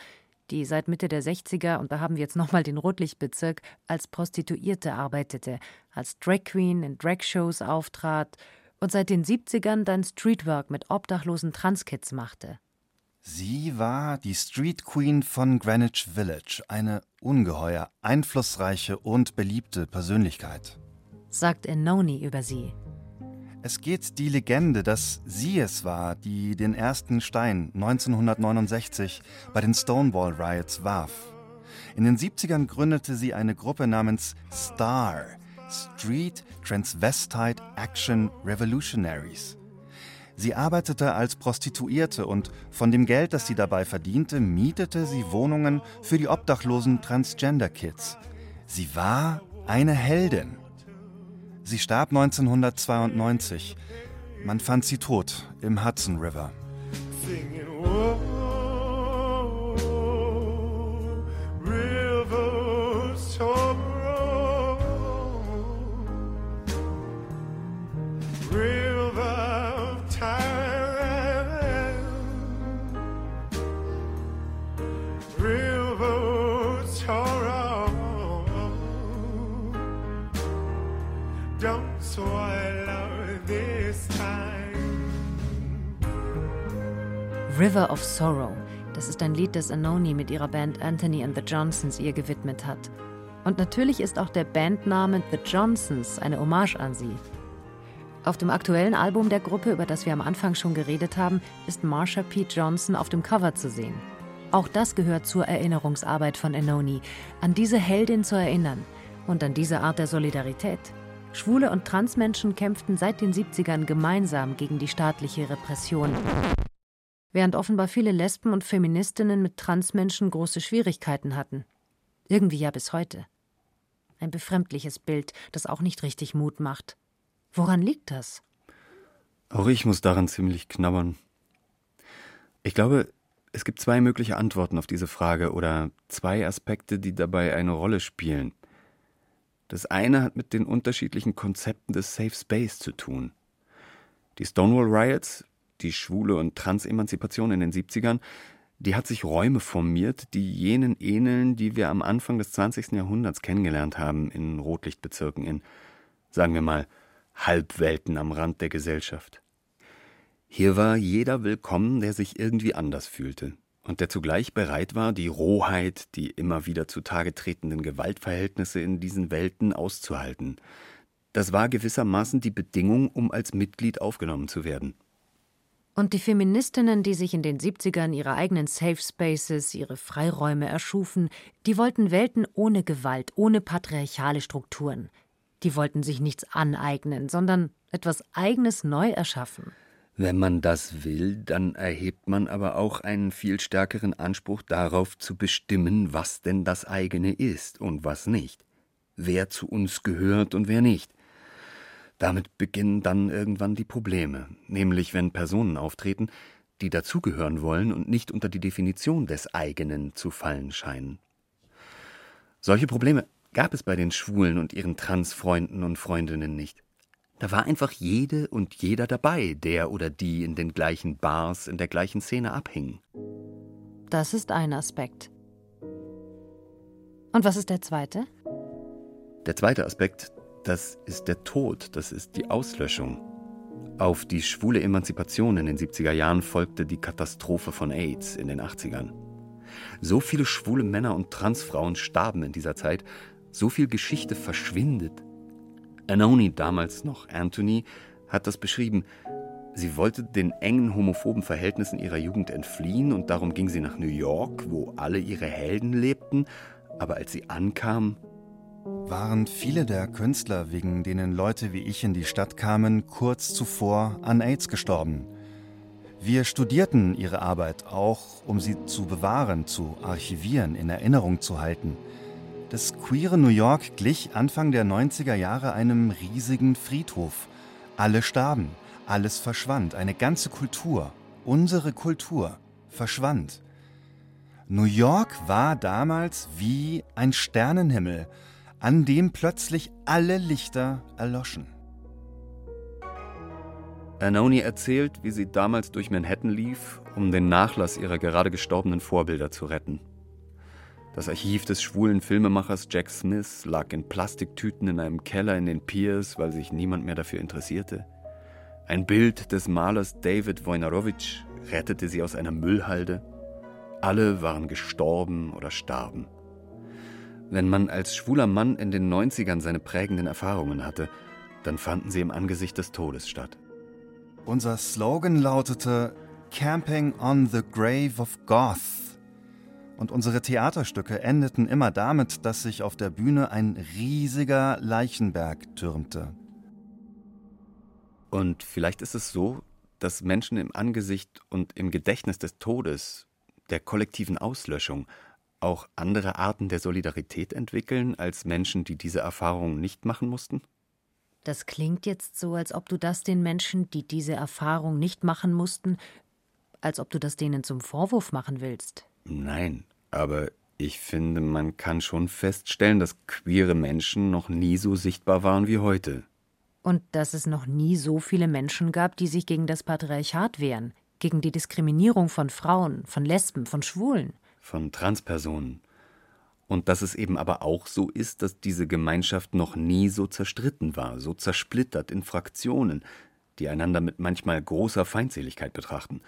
die seit Mitte der 60er, und da haben wir jetzt nochmal den Rotlichtbezirk, als Prostituierte arbeitete, als Drag Queen in Drag-Shows auftrat und seit den 70ern dann Streetwork mit obdachlosen Transkids machte. Sie war die Street Queen von Greenwich Village, eine ungeheuer einflussreiche und beliebte Persönlichkeit. Sagt Enoni über sie. Es geht die Legende, dass sie es war, die den ersten Stein 1969 bei den Stonewall Riots warf. In den 70ern gründete sie eine Gruppe namens STAR, Street Transvestite Action Revolutionaries. Sie arbeitete als Prostituierte und von dem Geld, das sie dabei verdiente, mietete sie Wohnungen für die obdachlosen Transgender Kids. Sie war eine Heldin. Sie starb 1992. Man fand sie tot im Hudson River. Singing, of Sorrow. Das ist ein Lied, das Anoni mit ihrer Band Anthony and the Johnsons ihr gewidmet hat. Und natürlich ist auch der Bandname The Johnsons eine Hommage an sie. Auf dem aktuellen Album der Gruppe, über das wir am Anfang schon geredet haben, ist Marsha P. Johnson auf dem Cover zu sehen. Auch das gehört zur Erinnerungsarbeit von Anoni, an diese Heldin zu erinnern und an diese Art der Solidarität. Schwule und Transmenschen kämpften seit den 70ern gemeinsam gegen die staatliche Repression während offenbar viele Lesben und Feministinnen mit Transmenschen große Schwierigkeiten hatten. Irgendwie ja bis heute. Ein befremdliches Bild, das auch nicht richtig Mut macht. Woran liegt das? Auch ich muss daran ziemlich knabbern. Ich glaube, es gibt zwei mögliche Antworten auf diese Frage oder zwei Aspekte, die dabei eine Rolle spielen. Das eine hat mit den unterschiedlichen Konzepten des Safe Space zu tun. Die Stonewall Riots die Schwule- und Transemanzipation in den 70ern, die hat sich Räume formiert, die jenen ähneln, die wir am Anfang des 20. Jahrhunderts kennengelernt haben in Rotlichtbezirken, in, sagen wir mal, Halbwelten am Rand der Gesellschaft. Hier war jeder willkommen, der sich irgendwie anders fühlte und der zugleich bereit war, die Rohheit, die immer wieder zutage tretenden Gewaltverhältnisse in diesen Welten auszuhalten. Das war gewissermaßen die Bedingung, um als Mitglied aufgenommen zu werden. Und die Feministinnen, die sich in den 70ern ihre eigenen Safe Spaces, ihre Freiräume erschufen, die wollten Welten ohne Gewalt, ohne patriarchale Strukturen. Die wollten sich nichts aneignen, sondern etwas Eigenes neu erschaffen. Wenn man das will, dann erhebt man aber auch einen viel stärkeren Anspruch darauf zu bestimmen, was denn das eigene ist und was nicht, wer zu uns gehört und wer nicht. Damit beginnen dann irgendwann die Probleme, nämlich wenn Personen auftreten, die dazugehören wollen und nicht unter die Definition des eigenen zu fallen scheinen. Solche Probleme gab es bei den Schwulen und ihren Transfreunden und Freundinnen nicht. Da war einfach jede und jeder dabei, der oder die in den gleichen Bars, in der gleichen Szene abhingen. Das ist ein Aspekt. Und was ist der zweite? Der zweite Aspekt, das ist der Tod, das ist die Auslöschung. Auf die schwule Emanzipation in den 70er Jahren folgte die Katastrophe von AIDS in den 80ern. So viele schwule Männer und Transfrauen starben in dieser Zeit, so viel Geschichte verschwindet. Anoni, damals noch Anthony, hat das beschrieben. Sie wollte den engen homophoben Verhältnissen ihrer Jugend entfliehen und darum ging sie nach New York, wo alle ihre Helden lebten Aber als sie ankam, waren viele der Künstler, wegen denen Leute wie ich in die Stadt kamen, kurz zuvor an AIDS gestorben. Wir studierten ihre Arbeit auch, um sie zu bewahren, zu archivieren, in Erinnerung zu halten. Das queere New York glich Anfang der 90er Jahre einem riesigen Friedhof. Alle starben, alles verschwand, eine ganze Kultur, unsere Kultur, verschwand. New York war damals wie ein Sternenhimmel, an dem plötzlich alle Lichter erloschen. Anoni erzählt, wie sie damals durch Manhattan lief, um den Nachlass ihrer gerade gestorbenen Vorbilder zu retten. Das Archiv des schwulen Filmemachers Jack Smith lag in Plastiktüten in einem Keller in den Piers, weil sich niemand mehr dafür interessierte. Ein Bild des Malers David Wojnarowitsch rettete sie aus einer Müllhalde. Alle waren gestorben oder starben. Wenn man als schwuler Mann in den 90ern seine prägenden Erfahrungen hatte, dann fanden sie im Angesicht des Todes statt. Unser Slogan lautete Camping on the Grave of Goth. Und unsere Theaterstücke endeten immer damit, dass sich auf der Bühne ein riesiger Leichenberg türmte. Und vielleicht ist es so, dass Menschen im Angesicht und im Gedächtnis des Todes, der kollektiven Auslöschung, auch andere Arten der Solidarität entwickeln als Menschen, die diese Erfahrung nicht machen mussten? Das klingt jetzt so, als ob du das den Menschen, die diese Erfahrung nicht machen mussten, als ob du das denen zum Vorwurf machen willst. Nein, aber ich finde, man kann schon feststellen, dass queere Menschen noch nie so sichtbar waren wie heute. Und dass es noch nie so viele Menschen gab, die sich gegen das Patriarchat wehren, gegen die Diskriminierung von Frauen, von Lesben, von Schwulen. Von Transpersonen. Und dass es eben aber auch so ist, dass diese Gemeinschaft noch nie so zerstritten war, so zersplittert in Fraktionen, die einander mit manchmal großer Feindseligkeit betrachten.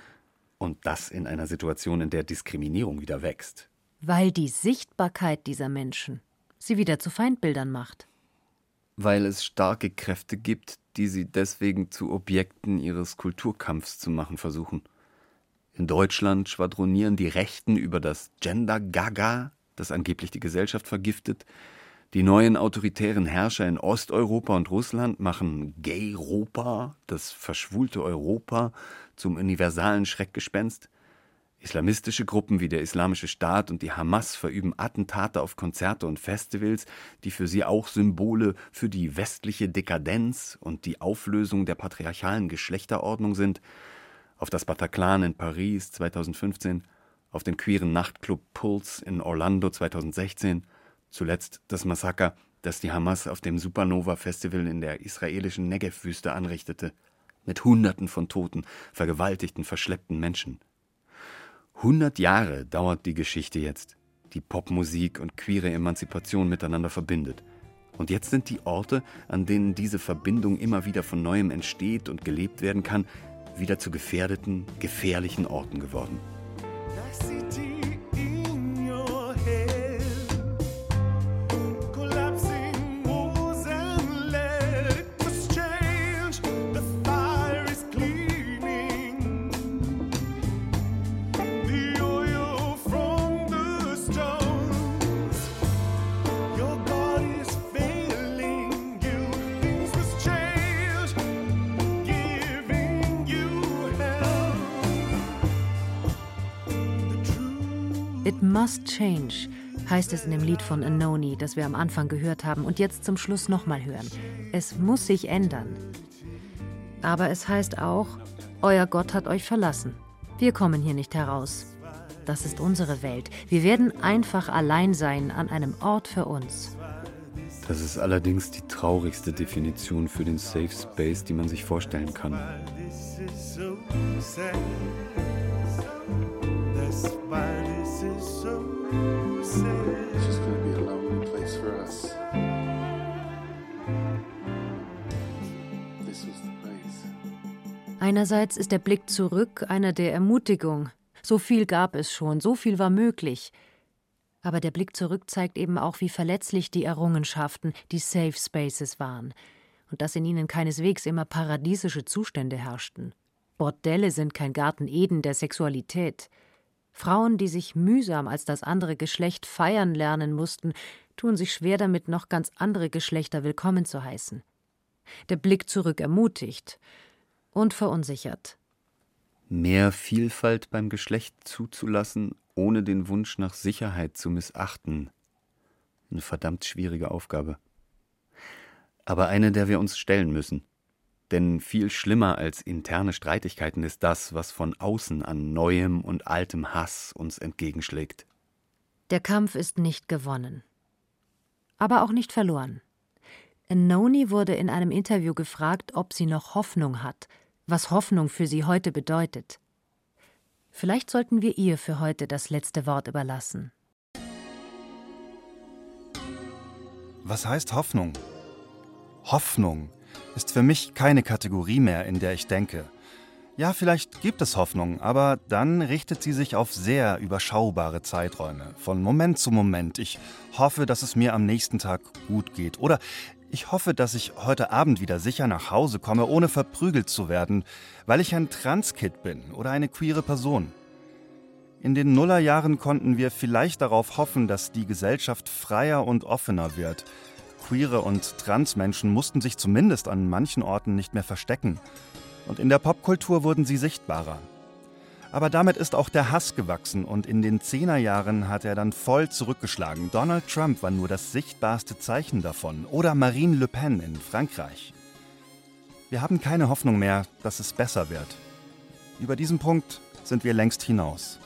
Und das in einer Situation, in der Diskriminierung wieder wächst. Weil die Sichtbarkeit dieser Menschen sie wieder zu Feindbildern macht. Weil es starke Kräfte gibt, die sie deswegen zu Objekten ihres Kulturkampfs zu machen versuchen. In Deutschland schwadronieren die Rechten über das Gender Gaga das angeblich die Gesellschaft vergiftet. Die neuen autoritären Herrscher in Osteuropa und Russland machen Gay-Europa, das verschwulte Europa, zum universalen Schreckgespenst. Islamistische Gruppen wie der Islamische Staat und die Hamas verüben Attentate auf Konzerte und Festivals, die für sie auch Symbole für die westliche Dekadenz und die Auflösung der patriarchalen Geschlechterordnung sind. Auf das Bataclan in Paris 2015 auf den queeren Nachtclub Pulse in Orlando 2016, zuletzt das Massaker, das die Hamas auf dem Supernova Festival in der israelischen Negev-Wüste anrichtete, mit Hunderten von toten, vergewaltigten, verschleppten Menschen. Hundert Jahre dauert die Geschichte jetzt, die Popmusik und queere Emanzipation miteinander verbindet. Und jetzt sind die Orte, an denen diese Verbindung immer wieder von neuem entsteht und gelebt werden kann, wieder zu gefährdeten, gefährlichen Orten geworden. Must change, heißt es in dem Lied von Anoni, das wir am Anfang gehört haben und jetzt zum Schluss nochmal hören. Es muss sich ändern. Aber es heißt auch, euer Gott hat euch verlassen. Wir kommen hier nicht heraus. Das ist unsere Welt. Wir werden einfach allein sein an einem Ort für uns. Das ist allerdings die traurigste Definition für den Safe Space, die man sich vorstellen kann. Einerseits ist der Blick zurück einer der Ermutigung. So viel gab es schon, so viel war möglich. Aber der Blick zurück zeigt eben auch, wie verletzlich die Errungenschaften, die Safe Spaces waren, und dass in ihnen keineswegs immer paradiesische Zustände herrschten. Bordelle sind kein Garten Eden der Sexualität. Frauen, die sich mühsam als das andere Geschlecht feiern lernen mussten, tun sich schwer damit, noch ganz andere Geschlechter willkommen zu heißen. Der Blick zurück ermutigt und verunsichert. Mehr Vielfalt beim Geschlecht zuzulassen, ohne den Wunsch nach Sicherheit zu missachten. Eine verdammt schwierige Aufgabe. Aber eine, der wir uns stellen müssen. Denn viel schlimmer als interne Streitigkeiten ist das, was von außen an neuem und altem Hass uns entgegenschlägt. Der Kampf ist nicht gewonnen. Aber auch nicht verloren. Noni wurde in einem Interview gefragt, ob sie noch Hoffnung hat, was Hoffnung für sie heute bedeutet. Vielleicht sollten wir ihr für heute das letzte Wort überlassen. Was heißt Hoffnung? Hoffnung ist für mich keine Kategorie mehr, in der ich denke. Ja, vielleicht gibt es Hoffnung, aber dann richtet sie sich auf sehr überschaubare Zeiträume, von Moment zu Moment. Ich hoffe, dass es mir am nächsten Tag gut geht. Oder ich hoffe, dass ich heute Abend wieder sicher nach Hause komme, ohne verprügelt zu werden, weil ich ein Transkid bin oder eine queere Person. In den Nullerjahren konnten wir vielleicht darauf hoffen, dass die Gesellschaft freier und offener wird. Queere und Transmenschen mussten sich zumindest an manchen Orten nicht mehr verstecken. Und in der Popkultur wurden sie sichtbarer. Aber damit ist auch der Hass gewachsen und in den Zehnerjahren hat er dann voll zurückgeschlagen. Donald Trump war nur das sichtbarste Zeichen davon. Oder Marine Le Pen in Frankreich. Wir haben keine Hoffnung mehr, dass es besser wird. Über diesen Punkt sind wir längst hinaus.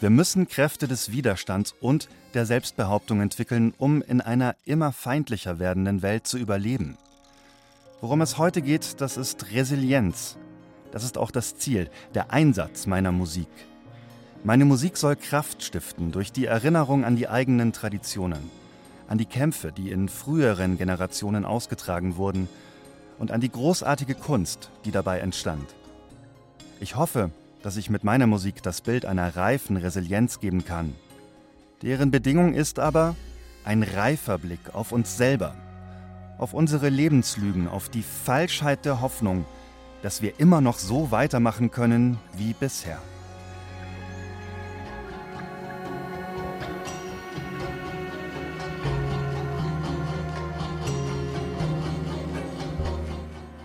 Wir müssen Kräfte des Widerstands und der Selbstbehauptung entwickeln, um in einer immer feindlicher werdenden Welt zu überleben. Worum es heute geht, das ist Resilienz, das ist auch das Ziel, der Einsatz meiner Musik. Meine Musik soll Kraft stiften durch die Erinnerung an die eigenen Traditionen, an die Kämpfe, die in früheren Generationen ausgetragen wurden und an die großartige Kunst, die dabei entstand. Ich hoffe, dass ich mit meiner Musik das Bild einer reifen Resilienz geben kann. Deren Bedingung ist aber ein reifer Blick auf uns selber, auf unsere Lebenslügen, auf die Falschheit der Hoffnung, dass wir immer noch so weitermachen können wie bisher.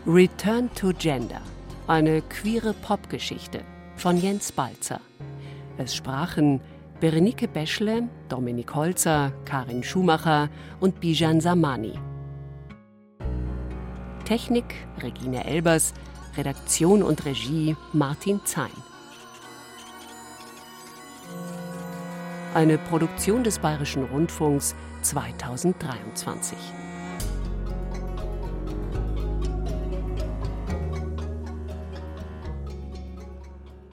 Return to Gender, eine queere Popgeschichte von Jens Balzer. Es sprachen Berenike Beschle, Dominik Holzer, Karin Schumacher und Bijan Samani. Technik Regine Elbers, Redaktion und Regie Martin Zein. Eine Produktion des Bayerischen Rundfunks 2023.